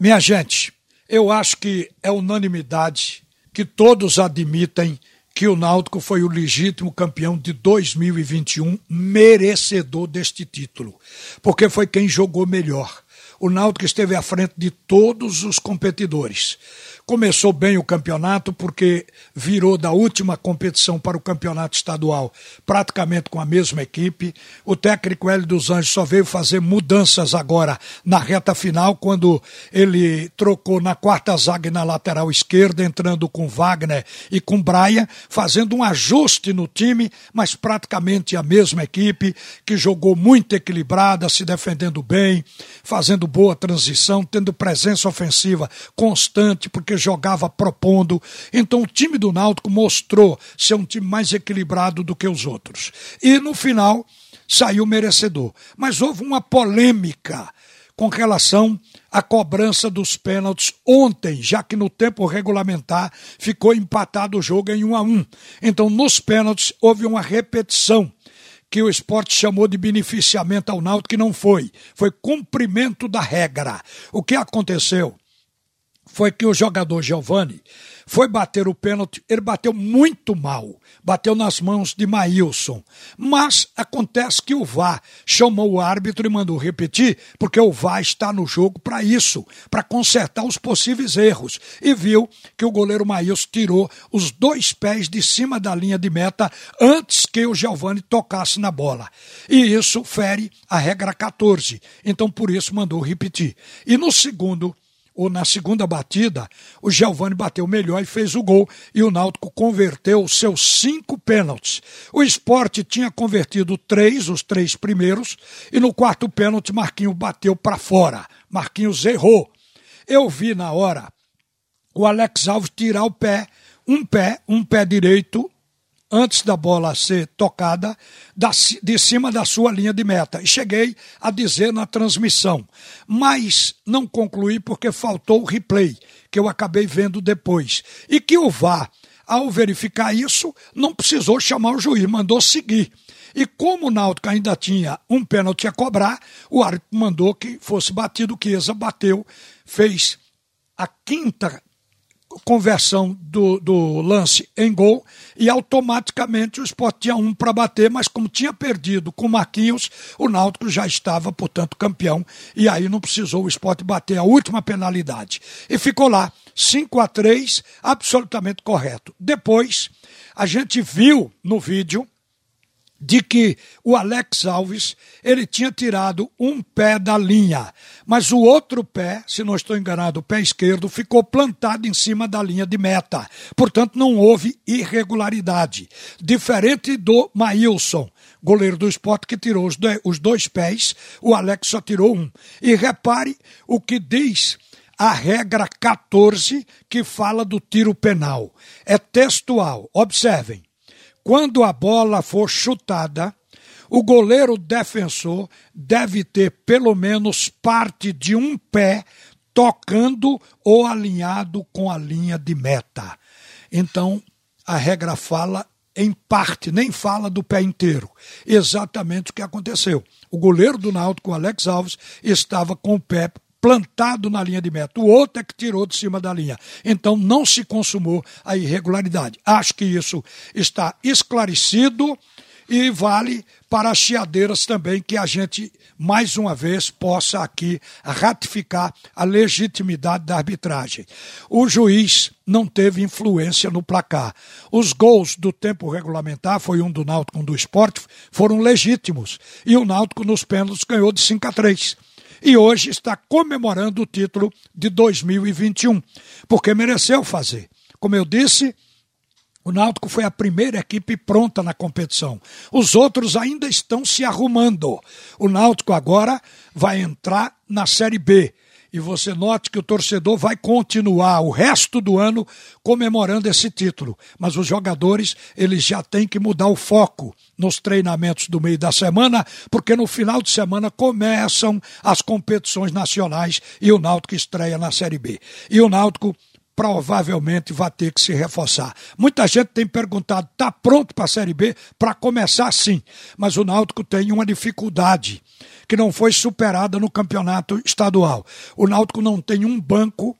Minha gente, eu acho que é unanimidade que todos admitem que o Náutico foi o legítimo campeão de 2021, merecedor deste título, porque foi quem jogou melhor. O Náutico esteve à frente de todos os competidores. Começou bem o campeonato porque virou da última competição para o campeonato estadual praticamente com a mesma equipe. O técnico Hélio dos Anjos só veio fazer mudanças agora na reta final, quando ele trocou na quarta zaga e na lateral esquerda, entrando com Wagner e com Braia, fazendo um ajuste no time, mas praticamente a mesma equipe, que jogou muito equilibrada, se defendendo bem, fazendo boa transição, tendo presença ofensiva constante, porque jogava propondo. Então o time do Náutico mostrou ser um time mais equilibrado do que os outros. E no final saiu merecedor. Mas houve uma polêmica com relação à cobrança dos pênaltis ontem, já que no tempo regulamentar ficou empatado o jogo em 1 a 1. Então, nos pênaltis houve uma repetição que o esporte chamou de beneficiamento ao Náutico, que não foi. Foi cumprimento da regra. O que aconteceu? foi que o jogador Giovani foi bater o pênalti, ele bateu muito mal, bateu nas mãos de Maílson. Mas acontece que o VAR chamou o árbitro e mandou repetir, porque o VAR está no jogo para isso, para consertar os possíveis erros. E viu que o goleiro Maílson tirou os dois pés de cima da linha de meta antes que o Giovani tocasse na bola. E isso fere a regra 14. Então por isso mandou repetir. E no segundo ou na segunda batida, o Giovani bateu melhor e fez o gol, e o Náutico converteu seus cinco pênaltis. O esporte tinha convertido três, os três primeiros, e no quarto pênalti Marquinhos bateu para fora. Marquinhos errou. Eu vi na hora o Alex Alves tirar o pé, um pé, um pé direito, antes da bola ser tocada, de cima da sua linha de meta. E cheguei a dizer na transmissão, mas não concluí porque faltou o replay, que eu acabei vendo depois. E que o VAR, ao verificar isso, não precisou chamar o juiz, mandou seguir. E como o Náutico ainda tinha um pênalti a cobrar, o árbitro mandou que fosse batido, que Chiesa bateu, fez a quinta conversão do, do lance em gol e automaticamente o Sport tinha um para bater, mas como tinha perdido com o Marquinhos, o Náutico já estava, portanto, campeão e aí não precisou o Sport bater a última penalidade. E ficou lá, 5 a 3 absolutamente correto. Depois, a gente viu no vídeo de que o Alex Alves ele tinha tirado um pé da linha, mas o outro pé, se não estou enganado, o pé esquerdo, ficou plantado em cima da linha de meta. Portanto, não houve irregularidade. Diferente do Maílson, goleiro do esporte, que tirou os, dois, pés, o Alex só tirou um. E repare o que diz a regra 14, que fala do tiro penal. É textual. Observem quando a bola for chutada, o goleiro defensor deve ter pelo menos parte de um pé tocando ou alinhado com a linha de meta. Então, a regra fala em parte, nem fala do pé inteiro. Exatamente o que aconteceu. O goleiro do Náutico, Alex Alves, estava com o pé plantado na linha de meta. O outro é que tirou de cima da linha. Então não se consumou a irregularidade. Acho que isso está esclarecido e vale para as chiadeiras também que a gente mais uma vez possa aqui ratificar a legitimidade da arbitragem. O juiz não teve influência no placar. Os gols do tempo regulamentar, foi um do Náutico, um do esporte, foram legítimos. E o Náutico nos pênaltis ganhou de 5 a 3 e hoje está comemorando o título de 2021, porque mereceu fazer. Como eu disse, o Náutico foi a primeira equipe pronta na competição. Os outros ainda estão se arrumando. O Náutico agora vai entrar na Série B e você note que o torcedor vai continuar o resto do ano comemorando esse título. Mas os jogadores, eles já têm que mudar o foco nos treinamentos do meio da semana, porque no final de semana começam as competições nacionais e o Náutico estreia na Série B. E o Náutico provavelmente vai ter que se reforçar. Muita gente tem perguntado: está pronto para a Série B? Para começar, sim. Mas o Náutico tem uma dificuldade que não foi superada no campeonato estadual. O Náutico não tem um banco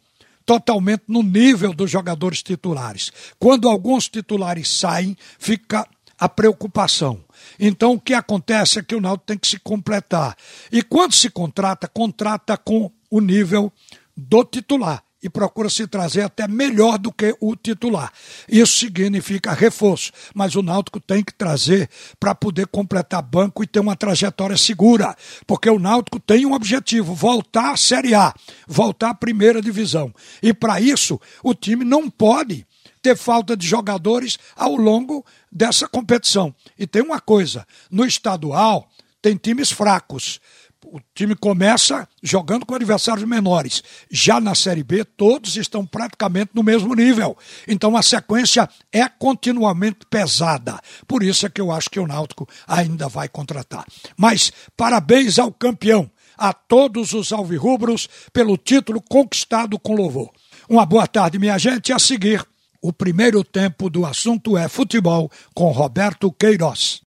totalmente no nível dos jogadores titulares. Quando alguns titulares saem, fica a preocupação. Então o que acontece é que o Náutico tem que se completar. E quando se contrata, contrata com o nível do titular e procura se trazer até melhor do que o titular. Isso significa reforço, mas o Náutico tem que trazer para poder completar banco e ter uma trajetória segura, porque o Náutico tem um objetivo, voltar à Série A, voltar à primeira divisão. E para isso, o time não pode ter falta de jogadores ao longo dessa competição. E tem uma coisa, no estadual tem times fracos o time começa jogando com adversários menores. Já na Série B, todos estão praticamente no mesmo nível. Então a sequência é continuamente pesada. Por isso é que eu acho que o Náutico ainda vai contratar. Mas parabéns ao campeão, a todos os alvirrubros, pelo título conquistado com louvor. Uma boa tarde, minha gente. A seguir, o primeiro tempo do assunto é futebol com Roberto Queiroz.